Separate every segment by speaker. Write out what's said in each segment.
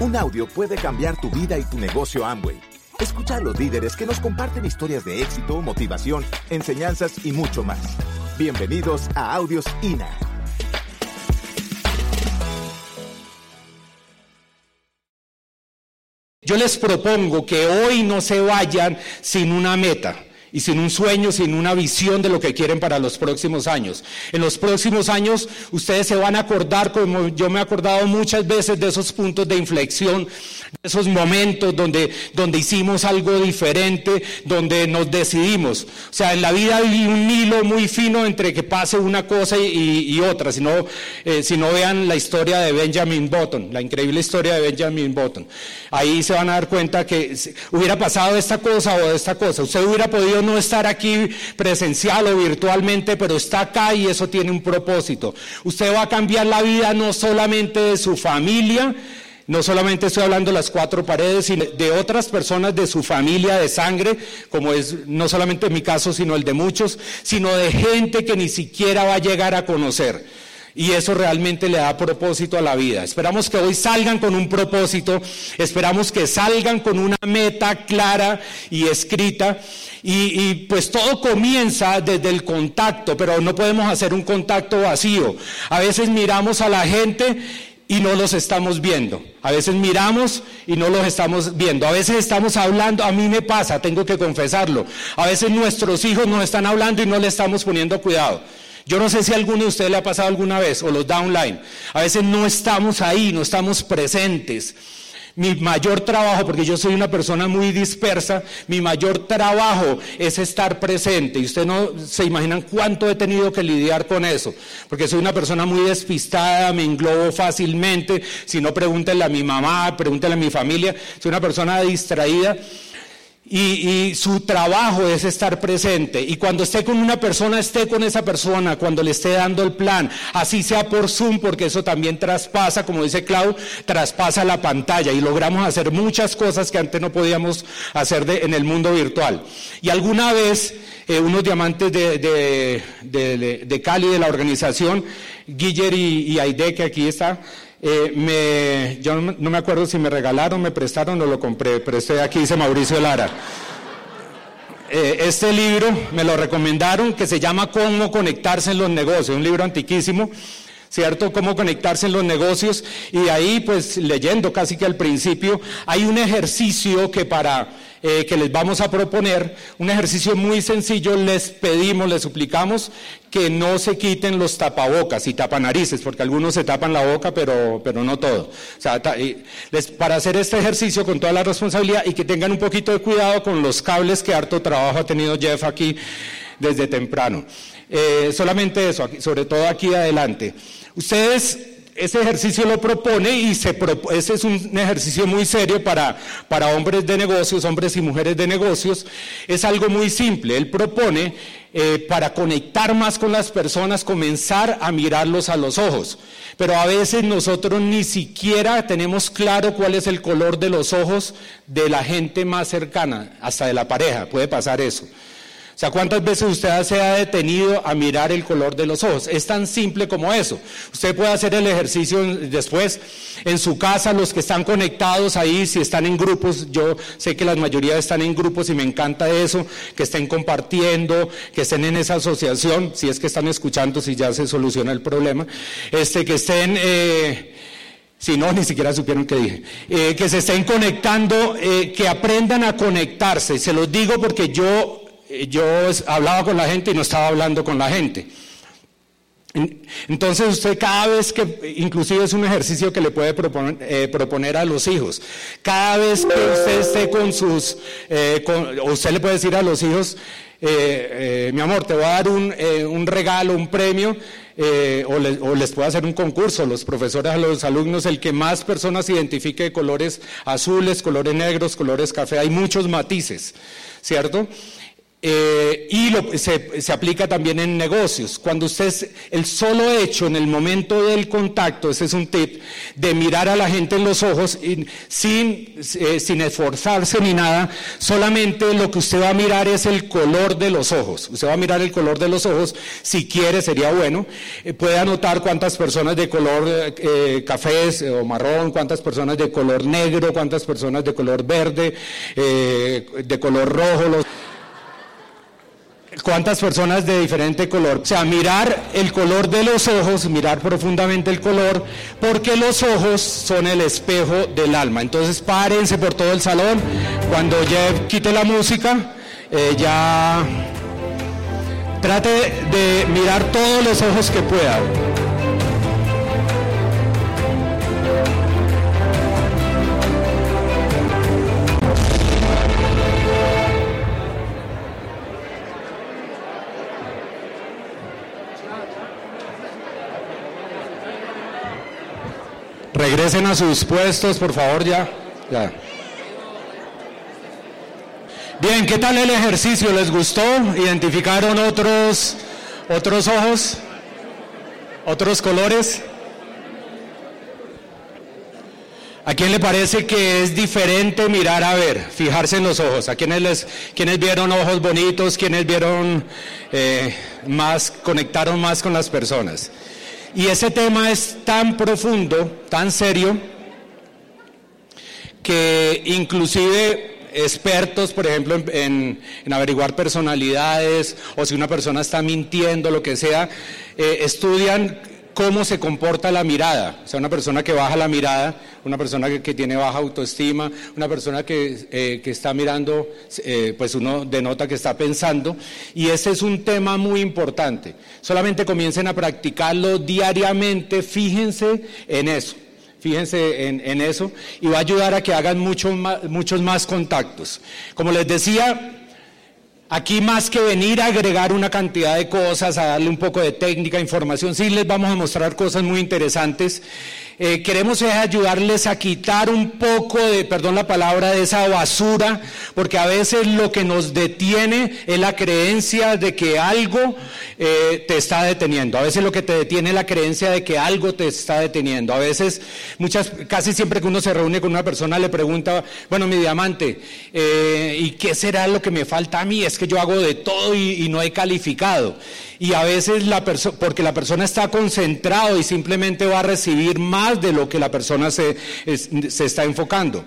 Speaker 1: Un audio puede cambiar tu vida y tu negocio Amway. Escucha a los líderes que nos comparten historias de éxito, motivación, enseñanzas y mucho más. Bienvenidos a Audios INA.
Speaker 2: Yo les propongo que hoy no se vayan sin una meta y sin un sueño, sin una visión de lo que quieren para los próximos años. En los próximos años ustedes se van a acordar, como yo me he acordado muchas veces, de esos puntos de inflexión, de esos momentos donde, donde hicimos algo diferente, donde nos decidimos. O sea, en la vida hay un hilo muy fino entre que pase una cosa y, otra, si no, eh, si no vean la historia de Benjamin Button, la increíble historia de Benjamin Button. Ahí se van a dar cuenta que hubiera pasado esta cosa o esta cosa. Usted hubiera podido no estar aquí presencial o virtualmente, pero está acá y eso tiene un propósito. Usted va a cambiar la vida no solamente de su familia, no solamente estoy hablando de las cuatro paredes, sino de otras personas de su familia de sangre, como es no solamente mi caso, sino el de muchos, sino de gente que ni siquiera va a llegar a conocer y eso realmente le da propósito a la vida. Esperamos que hoy salgan con un propósito, esperamos que salgan con una meta clara y escrita y, pues todo comienza desde el contacto, pero no podemos hacer un contacto vacío. A veces miramos a la gente y no los estamos viendo. A veces miramos y no los estamos viendo. A veces estamos hablando, a mí me pasa, tengo que confesarlo. A veces nuestros hijos nos están hablando y no le estamos poniendo cuidado. Yo no sé si a alguno de ustedes le ha pasado alguna vez, o los downline. A veces no estamos ahí, no estamos presentes. Mi mayor trabajo, porque yo soy una persona muy dispersa, mi mayor trabajo es estar presente. Y ustedes no se imaginan cuánto he tenido que lidiar con eso, porque soy una persona muy despistada, me englobo fácilmente. Si no, pregúntenle a mi mamá, pregúntenle a mi familia. Soy una persona distraída. Y, su trabajo es estar presente. Y cuando esté con una persona, esté con esa persona, cuando le esté dando el plan, así sea por Zoom, porque eso también traspasa, como dice Clau, traspasa la pantalla y logramos hacer muchas cosas que antes no podíamos hacer en el mundo virtual. Y alguna vez eh, unos diamantes de, de, Cali, de la organización, Guiller y, y Aide, que aquí está, eh, me, yo no me acuerdo si me regalaron, me prestaron o lo compré, pero estoy aquí, dice Mauricio Lara. Eh, este libro me lo recomendaron que se llama Cómo conectarse en los negocios, un libro antiquísimo. ¿Cierto? Cómo conectarse en los negocios. Y ahí, pues leyendo casi que al principio, hay un ejercicio que para eh, que les vamos a proponer, un ejercicio muy sencillo, les pedimos, les suplicamos que no se quiten los tapabocas y tapanarices, porque algunos se tapan la boca, pero, pero no todo. Para hacer este ejercicio con toda la responsabilidad y que tengan un poquito de cuidado con los cables que harto trabajo ha tenido Jeff aquí desde temprano. Eh, solamente eso, sobre todo aquí adelante. Ustedes ese ejercicio lo propone y se ese es un ejercicio muy serio para, para hombres de negocios, hombres y mujeres de negocios. Es algo muy simple. Él propone eh, para conectar más con las personas, comenzar a mirarlos a los ojos. Pero a veces nosotros ni siquiera tenemos claro cuál es el color de los ojos de la gente más cercana, hasta de la pareja. Puede pasar eso. O sea, ¿cuántas veces usted se ha detenido a mirar el color de los ojos? Es tan simple como eso. Usted puede hacer el ejercicio después en su casa, los que están conectados ahí, si están en grupos, yo sé que la mayoría están en grupos y me encanta eso, que estén compartiendo, que estén en esa asociación, si es que están escuchando, si ya se soluciona el problema, este, que estén... Eh, si no, ni siquiera supieron qué dije. Eh, que se estén conectando, eh, que aprendan a conectarse. Se los digo porque yo yo hablaba con la gente y no estaba hablando con la gente. Entonces usted cada vez que, inclusive es un ejercicio que le puede proponer, eh, proponer a los hijos, cada vez que usted esté con sus, eh, usted le puede decir a los hijos, mi amor, te voy a dar un, un regalo, un premio, o, o, les puedo hacer un concurso, los profesores a los alumnos, el que más personas identifique de colores azules, colores negros, colores café, hay muchos matices, ¿cierto? Eh, y se, se, aplica también en negocios. Cuando usted, el solo hecho en el momento del contacto, ese es un tip, de mirar a la gente en los ojos sin, eh, sin esforzarse ni nada, solamente lo que usted va a mirar es el color de los ojos. Usted va a mirar el color de los ojos, si quiere sería bueno. Eh, puede anotar cuántas personas de color café o marrón, cuántas personas de color negro, cuántas personas de color verde, de color rojo. Los cuántas personas de diferente color. O sea, mirar el color de los ojos, mirar profundamente el color, porque los ojos son el espejo del alma. Entonces párense por todo el salón. Cuando Jeff quite la música, eh, ya trate de mirar todos los ojos que pueda. Regresen a sus puestos, por favor, ya. ya. Bien, ¿qué tal el ejercicio? ¿Les gustó? ¿Identificaron otros, otros ojos? ¿Otros colores? ¿A quién le parece que es diferente mirar a ver, fijarse en los ojos? ¿A quiénes, les, quiénes vieron ojos bonitos? ¿Quiénes vieron eh, más, conectaron más con las personas? Y ese tema es tan profundo, tan serio, que inclusive expertos, por ejemplo, en, averiguar personalidades o si una persona está mintiendo, lo que sea, eh, estudian cómo se comporta la mirada. O sea, una persona que baja la mirada, una persona que, tiene baja autoestima, una persona que, eh, está mirando, eh, pues uno denota que está pensando. Y ese es un tema muy importante. Solamente comiencen a practicarlo diariamente, fíjense en eso. Fíjense en, eso y va a ayudar a que hagan muchos muchos más contactos. Como les decía, Aquí más que venir a agregar una cantidad de cosas, a darle un poco de técnica, información, sí les vamos a mostrar cosas muy interesantes eh, queremos ayudarles a quitar un poco de, perdón la palabra, de esa basura, porque a veces lo que nos detiene es la creencia de que algo eh, te está deteniendo. A veces lo que te detiene es la creencia de que algo te está deteniendo. A veces, muchas, casi siempre que uno se reúne con una persona le pregunta, bueno, mi diamante, eh, ¿y qué será lo que me falta a mí? Es que yo hago de todo y, y no he calificado y a veces la porque la persona está concentrado y simplemente va a recibir más de lo que la persona se, se está enfocando.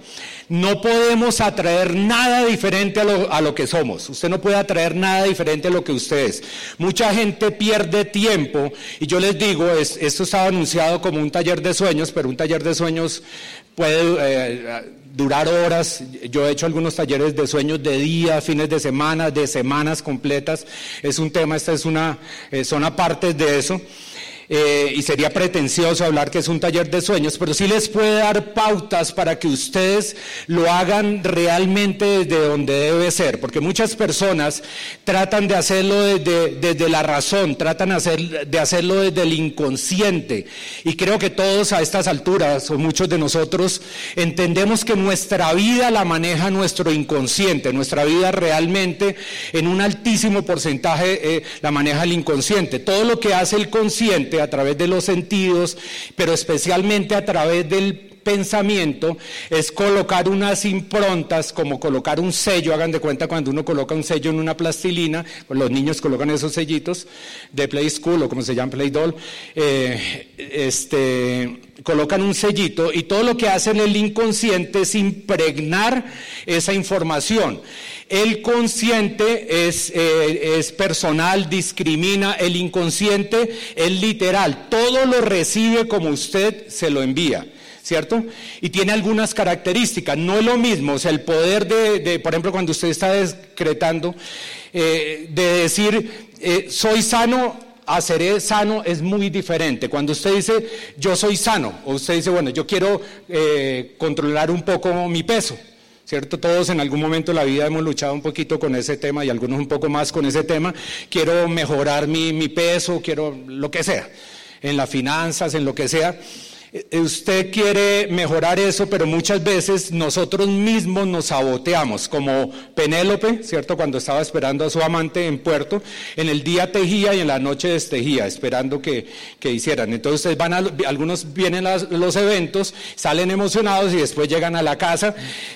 Speaker 2: No podemos atraer nada diferente a lo, a lo, que somos. Usted no puede atraer nada diferente a lo que usted es. Mucha gente pierde tiempo y yo les digo, esto estaba anunciado como un taller de sueños, pero un taller de sueños puede... Eh, durar horas. Yo he hecho algunos talleres de sueños de día, fines de semana, de semanas completas. Es un tema, esta es una, eh, son aparte de eso. Eh, y sería pretencioso hablar que es un taller de sueños, pero sí les puede dar pautas para que ustedes lo hagan realmente desde donde debe ser, porque muchas personas tratan de hacerlo desde, la razón, tratan de hacerlo desde el inconsciente, y creo que todos a estas alturas, o muchos de nosotros, entendemos que nuestra vida la maneja nuestro inconsciente, nuestra vida realmente en un altísimo porcentaje eh, la maneja el inconsciente. Todo lo que hace el consciente a través de los sentidos, pero especialmente a través del pensamiento es colocar unas improntas, como colocar un sello, hagan de cuenta cuando uno coloca un sello en una plastilina, los niños colocan esos sellitos de Play School o como se llama Play Doll, eh, este, colocan un sellito y todo lo que hacen el inconsciente es impregnar esa información. El consciente es, eh, es, personal, discrimina, el inconsciente es literal, todo lo recibe como usted se lo envía. ¿Cierto? Y tiene algunas características. No es lo mismo, o sea, el poder de, por ejemplo, cuando usted está decretando, eh, de decir, eh, soy sano, a sano es muy diferente. Cuando usted dice yo soy sano, o usted dice, bueno, yo quiero controlar un poco mi peso, ¿cierto? Todos en algún momento de la vida hemos luchado un poquito con ese tema y algunos un poco más con ese tema. Quiero mejorar mi, peso, quiero lo que sea, en las finanzas, en lo que sea. Eh, usted quiere mejorar eso, pero muchas veces nosotros mismos nos saboteamos, como Penélope, ¿cierto? Cuando estaba esperando a su amante en puerto, en el día tejía y en la noche destejía, esperando que, hicieran. Entonces van algunos vienen a los eventos, salen emocionados y después llegan a la casa,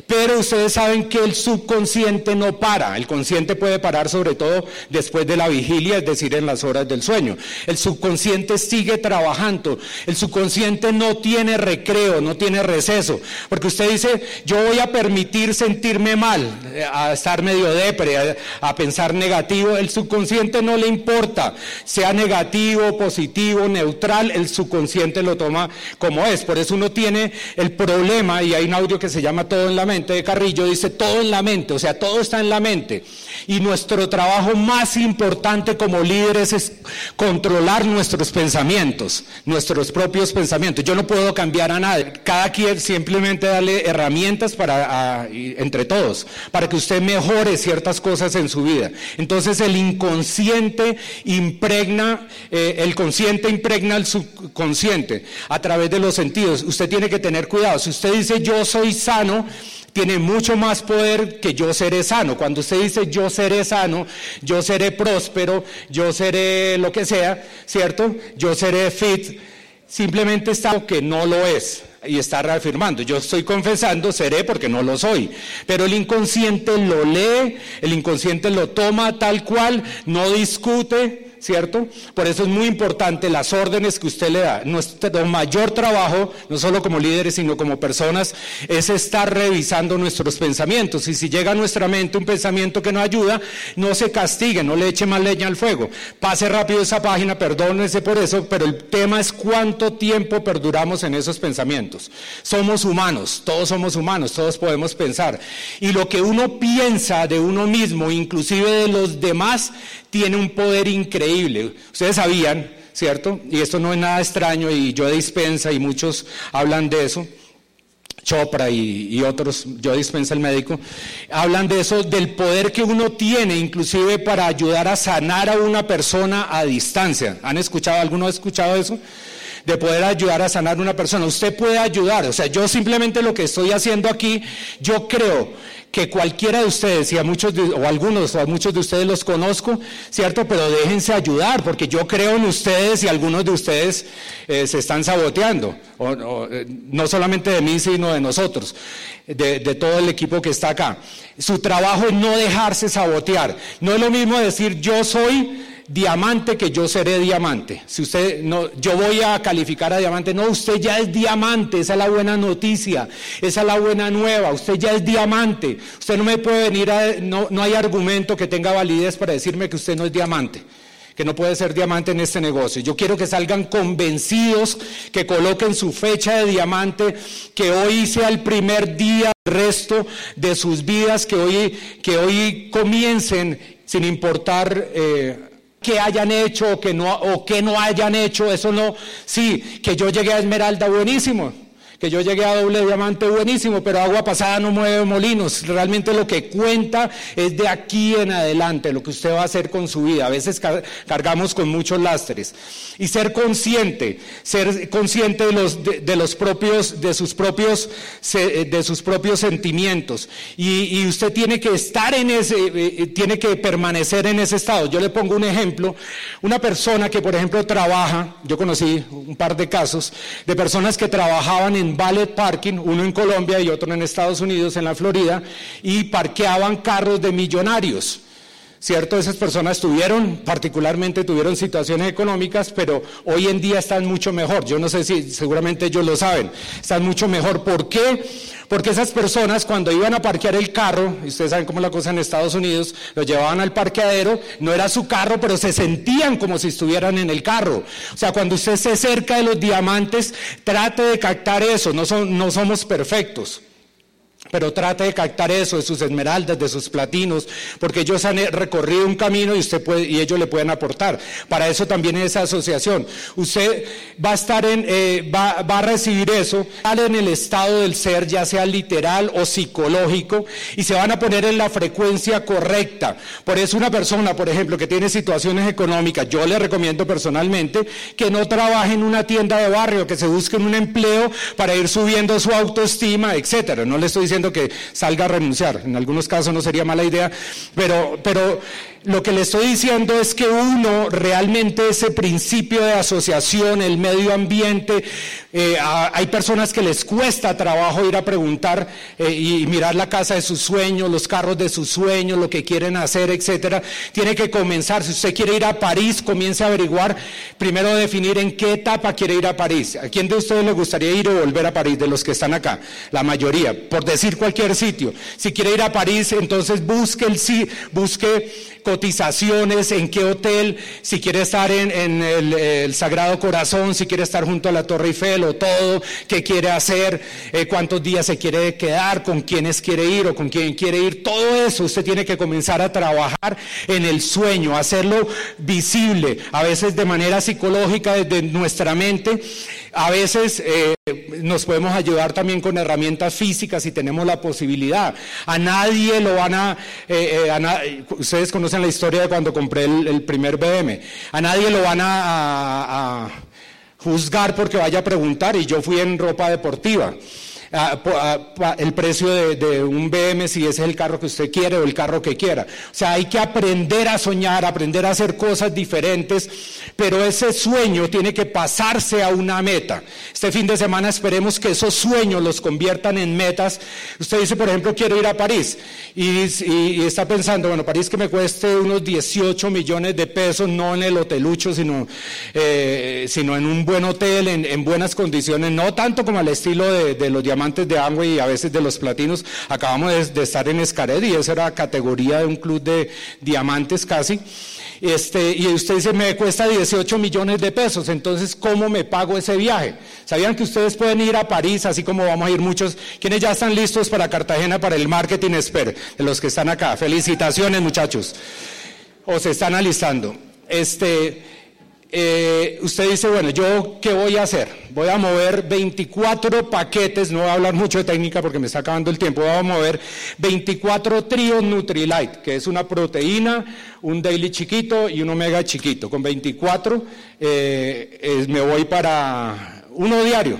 Speaker 2: pero ustedes saben que el subconsciente no para, el consciente puede parar sobre todo después de la vigilia, es decir, en las horas del sueño. El subconsciente sigue trabajando, el subconsciente no no tiene recreo, no tiene receso. Porque usted dice, yo voy a permitir sentirme mal, a estar medio depre, a, pensar negativo. El subconsciente no le importa, sea negativo, positivo, neutral, el subconsciente lo toma como es. Por eso uno tiene el problema, y hay un audio que se llama Todo en la mente de Carrillo, dice todo en la mente, o sea, todo está en la mente. Y nuestro trabajo más importante como líderes es controlar nuestros pensamientos, nuestros propios pensamientos. Yo no puedo cambiar a nadie. Cada quien simplemente darle herramientas para, entre todos, para que usted mejore ciertas cosas en su vida. Entonces el inconsciente impregna, eh, el consciente impregna el subconsciente a través de los sentidos. Usted tiene que tener cuidado. Si usted dice yo soy sano, tiene mucho más poder que yo seré sano. Cuando usted dice yo seré sano, yo seré próspero, yo seré lo que sea, ¿cierto? Yo seré fit, simplemente está que no lo es y está reafirmando. Yo estoy confesando, seré porque no lo soy. Pero el inconsciente lo lee, el inconsciente lo toma tal cual, no discute, ¿cierto? Por eso es muy importante las órdenes que usted le da. Nuestro mayor trabajo, no solo como líderes, sino como personas, es estar revisando nuestros pensamientos. Y si llega a nuestra mente un pensamiento que no ayuda, no se castigue, no le eche más leña al fuego. Pase rápido esa página, perdónense por eso, pero el tema es cuánto tiempo perduramos en esos pensamientos. Somos humanos, todos somos humanos, todos podemos pensar. Y lo que uno piensa de uno mismo, inclusive de los demás, tiene un poder increíble. Ustedes sabían, ¿cierto? Y esto no es nada extraño y yo dispensa y muchos hablan de eso. Chopra y, otros, yo dispensa el médico, hablan de eso, del poder que uno tiene, inclusive para ayudar a sanar a una persona a distancia. ¿Han escuchado, alguno ha escuchado eso? De poder ayudar a sanar a una persona. Usted puede ayudar, o sea, yo simplemente lo que estoy haciendo aquí, yo creo que cualquiera de ustedes, y a muchos o algunos o a muchos de ustedes los conozco, ¿cierto? Pero déjense ayudar, porque yo creo en ustedes y algunos de ustedes eh, se están saboteando, eh, no solamente de mí, sino de nosotros, de, de todo el equipo que está acá. Su trabajo es no dejarse sabotear. No es lo mismo decir yo soy diamante que yo seré diamante. Si usted no, yo voy a calificar a diamante, no, usted ya es diamante, esa es la buena noticia, esa es la buena nueva, usted ya es diamante. Usted no me puede venir a, no, no hay argumento que tenga validez para decirme que usted no es diamante que no puede ser diamante en este negocio. Yo quiero que salgan convencidos, que coloquen su fecha de diamante, que hoy sea el primer día, el resto de sus vidas, que hoy, que hoy comiencen sin importar eh, que hayan hecho o que no, o que no hayan hecho, eso no, sí, que yo llegué a Esmeralda buenísimo, que yo llegué a doble diamante buenísimo, pero agua pasada no mueve molinos. Realmente lo que cuenta es de aquí en adelante, lo que usted va a hacer con su vida. A veces cargamos con muchos lastres. Y ser consciente, ser consciente de los, de, los propios, de sus propios, de sus propios sentimientos. Y, usted tiene que estar en ese, eh, eh, tiene que permanecer en ese estado. Yo le pongo un ejemplo. Una persona que, por ejemplo, trabaja, yo conocí un par de casos de personas que trabajaban en en ballet parking, uno en Colombia y otro en Estados Unidos, en la Florida, y parqueaban carros de millonarios. ¿Cierto? Esas personas tuvieron, particularmente tuvieron situaciones económicas, pero hoy en día están mucho mejor. Yo no sé si seguramente ellos lo saben. Están mucho mejor. ¿Por qué? Porque esas personas cuando iban a parquear el carro, y ustedes saben cómo es la cosa en Estados Unidos, lo llevaban al parqueadero, no era su carro, pero se sentían como si estuvieran en el carro. O sea, cuando usted se cerca de los diamantes, trate de captar eso, no, son, no somos perfectos. Pero trate de captar eso de sus esmeraldas, de sus platinos, porque ellos han recorrido un camino y usted puede, y ellos le pueden aportar. Para eso también es esa asociación. Usted va a estar en, eh, va, va, a recibir eso en el estado del ser, ya sea literal o psicológico, y se van a poner en la frecuencia correcta. Por eso una persona, por ejemplo, que tiene situaciones económicas, yo le recomiendo personalmente que no trabaje en una tienda de barrio, que se busque un empleo para ir subiendo su autoestima, etcétera. No le estoy diciendo que salga a renunciar. En algunos casos no sería mala idea, pero, pero lo que le estoy diciendo es que uno realmente ese principio de asociación, el medio ambiente, eh, hay personas que les cuesta trabajo ir a preguntar eh, y mirar la casa de sus sueños, los carros de sus sueños, lo que quieren hacer, etcétera. Tiene que comenzar. Si usted quiere ir a París, comience a averiguar, primero definir en qué etapa quiere ir a París. ¿A quién de ustedes le gustaría ir o volver a París? De los que están acá, la mayoría, por decir cualquier sitio. Si quiere ir a París, entonces busque el sí, busque cotizaciones, en qué hotel, si quiere estar en, el, Sagrado Corazón, si quiere estar junto a la Torre Eiffel o todo, qué quiere hacer, eh, cuántos días se quiere quedar, con quiénes quiere ir o con quién quiere ir, todo eso usted tiene que comenzar a trabajar en el sueño, hacerlo visible, a veces de manera psicológica desde nuestra mente a veces eh, nos podemos ayudar también con herramientas físicas si tenemos la posibilidad. A nadie lo van a, eh, eh, ustedes conocen la historia de cuando compré el, primer BM, a nadie lo van a juzgar porque vaya a preguntar y yo fui en ropa deportiva el precio de, un BM si ese es el carro que usted quiere o el carro que quiera. O sea, hay que aprender a soñar, aprender a hacer cosas diferentes, pero ese sueño tiene que pasarse a una meta. Este fin de semana esperemos que esos sueños los conviertan en metas. Usted dice, por ejemplo, quiero ir a París y, está pensando, bueno, París que me cueste unos 18 millones de pesos, no en el hotelucho, sino, eh, sino en un buen hotel, en, buenas condiciones, no tanto como al estilo de, de los diamantes antes de Amway y a veces de los platinos. Acabamos de, estar en Escaret y esa era categoría de un club de diamantes casi. Este, y usted dice, me cuesta 18 millones de pesos, entonces, ¿cómo me pago ese viaje? ¿Sabían que ustedes pueden ir a París, así como vamos a ir muchos? quienes ya están listos para Cartagena para el Marketing Expert? De los que están acá. Felicitaciones, muchachos. O se están alistando. Este, eh, usted dice, bueno, ¿yo qué voy a hacer? Voy a mover 24 paquetes, no voy a hablar mucho de técnica porque me está acabando el tiempo, voy a mover 24 tríos Nutrilite, que es una proteína, un daily chiquito y un omega chiquito. Con 24 eh, me voy para uno diario,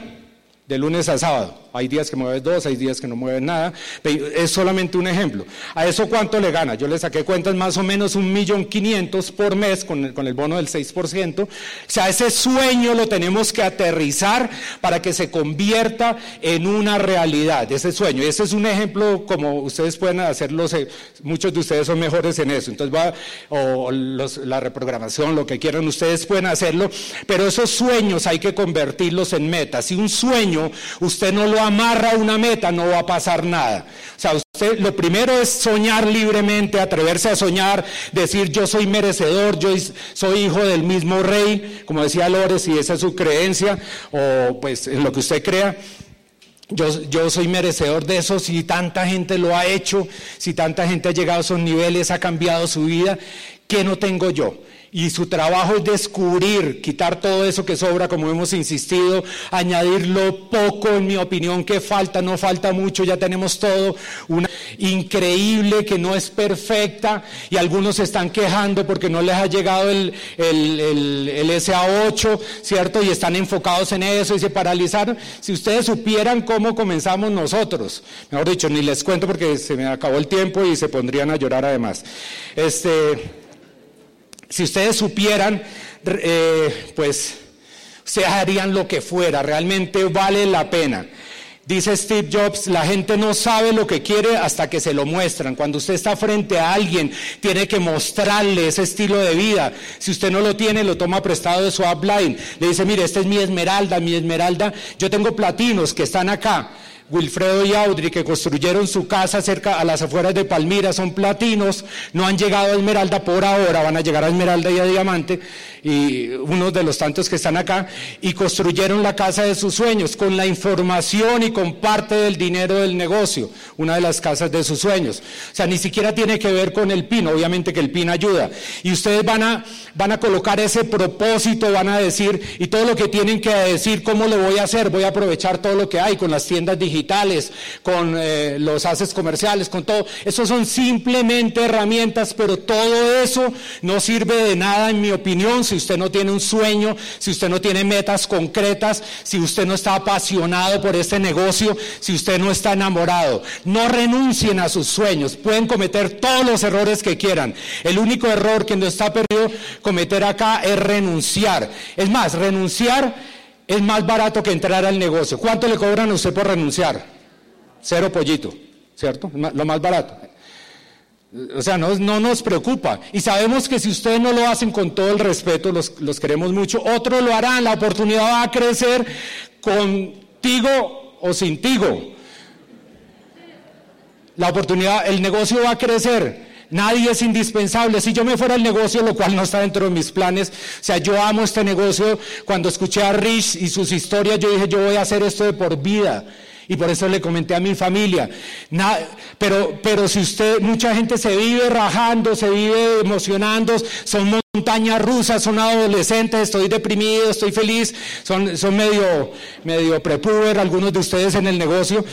Speaker 2: de lunes a sábado. Hay días que mueves dos, hay días que no mueves nada. Es solamente un ejemplo. ¿A eso cuánto le gana? Yo le saqué cuentas más o menos un millón quinientos por mes con el, con el bono del 6%. O sea, ese sueño lo tenemos que aterrizar para que se convierta en una realidad, ese sueño. Ese es un ejemplo como ustedes pueden hacerlo, muchos de ustedes son mejores en eso. Entonces va, o la reprogramación, lo que quieran, ustedes pueden hacerlo, pero esos sueños hay que convertirlos en metas. Si un sueño usted no lo amarra una meta, no va a pasar nada. O sea, usted lo primero es soñar libremente, atreverse a soñar, decir yo soy merecedor, yo soy hijo del mismo rey, como decía Lores, si esa es su creencia, o pues en lo que usted crea. Yo, yo, soy merecedor de eso, si tanta gente lo ha hecho, si tanta gente ha llegado a esos niveles, ha cambiado su vida, ¿qué no tengo yo? Y su trabajo es descubrir, quitar todo eso que sobra, como hemos insistido, añadir lo poco, en mi opinión, que falta, no falta mucho, ya tenemos todo, una increíble que no es perfecta y algunos se están quejando porque no les ha llegado el, el, SA8, ¿cierto? Y están enfocados en eso y se paralizaron. Si ustedes supieran cómo comenzamos nosotros, mejor dicho, ni les cuento porque se me acabó el tiempo y se pondrían a llorar además. Este. Si ustedes supieran, eh, pues se harían lo que fuera, realmente vale la pena. Dice Steve Jobs, la gente no sabe lo que quiere hasta que se lo muestran. Cuando usted está frente a alguien, tiene que mostrarle ese estilo de vida. Si usted no lo tiene, lo toma prestado de su upline. Le dice, mire, esta es mi esmeralda, mi esmeralda. Yo tengo platinos que están acá Wilfredo y Audrey, que construyeron su casa cerca a las afueras de Palmira, son platinos, no han llegado a Esmeralda por ahora, van a llegar a Esmeralda y a Diamante, y unos de los tantos que están acá, y construyeron la casa de sus sueños con la información y con parte del dinero del negocio, una de las casas de sus sueños. O sea, ni siquiera tiene que ver con el PIN, obviamente que el PIN ayuda. Y ustedes van a, van a colocar ese propósito, van a decir, y todo lo que tienen que decir, ¿cómo le voy a hacer? Voy a aprovechar todo lo que hay con las tiendas digitales digitales, con eh, los haces comerciales, con todo. Eso son simplemente herramientas, pero todo eso no sirve de nada, en mi opinión, si usted no tiene un sueño, si usted no tiene metas concretas, si usted no está apasionado por este negocio, si usted no está enamorado. No renuncien a sus sueños. Pueden cometer todos los errores que quieran. El único error que no está perdido cometer acá es renunciar. Es más, renunciar es más barato que entrar al negocio. ¿Cuánto le cobran a usted por renunciar? Cero pollito, ¿cierto? Lo más barato. O sea, no, no, nos preocupa. Y sabemos que si ustedes no lo hacen con todo el respeto, los, los queremos mucho, otros lo harán. La oportunidad va a crecer contigo o sin tigo. La oportunidad, el negocio va a crecer. Nadie es indispensable. Si yo me fuera al negocio, lo cual no está dentro de mis planes, o sea, yo amo este negocio. Cuando escuché a Rich y sus historias, yo dije, yo voy a hacer esto de por vida. Y por eso le comenté a mi familia. pero, pero si usted, mucha gente se vive rajando, se vive emocionando, son montañas rusas, son adolescentes, estoy deprimido, estoy feliz, son, son medio, medio prepuber algunos de ustedes en el negocio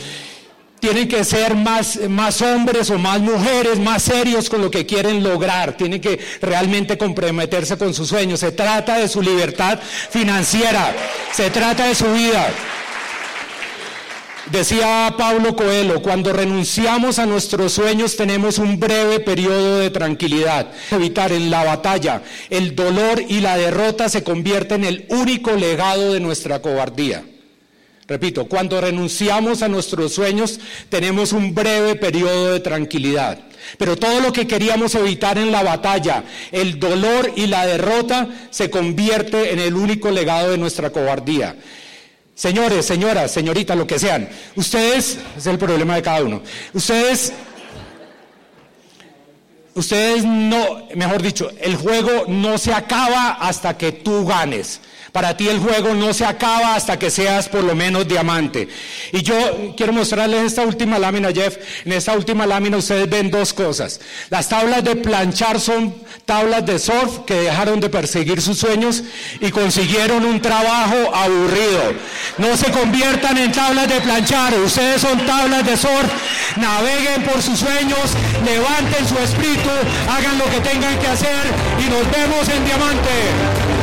Speaker 2: tienen que ser más, hombres o más mujeres, más serios con lo que quieren lograr, tienen que realmente comprometerse con sus sueños. Se trata de su libertad financiera, se trata de su vida. Decía Pablo Coelho, cuando renunciamos a nuestros sueños tenemos un breve periodo de tranquilidad. Evitar en la batalla, el dolor y la derrota se convierten en el único legado de nuestra cobardía. Repito, cuando renunciamos a nuestros sueños tenemos un breve periodo de tranquilidad. Pero todo lo que queríamos evitar en la batalla, el dolor y la derrota, se convierte en el único legado de nuestra cobardía. Señores, señoras, señoritas, lo que sean, ustedes, es el problema de cada uno, ustedes, ustedes no, mejor dicho, el juego no se acaba hasta que tú ganes. Para ti el juego no se acaba hasta que seas por lo menos diamante. Y yo quiero mostrarles esta última lámina, Jeff. En esta última lámina ustedes ven dos cosas. Las tablas de planchar son tablas de surf que dejaron de perseguir sus sueños y consiguieron un trabajo aburrido. No se conviertan en tablas de planchar. Ustedes son tablas de surf. Naveguen por sus sueños, levanten su espíritu, hagan lo que tengan que hacer y nos vemos en diamante.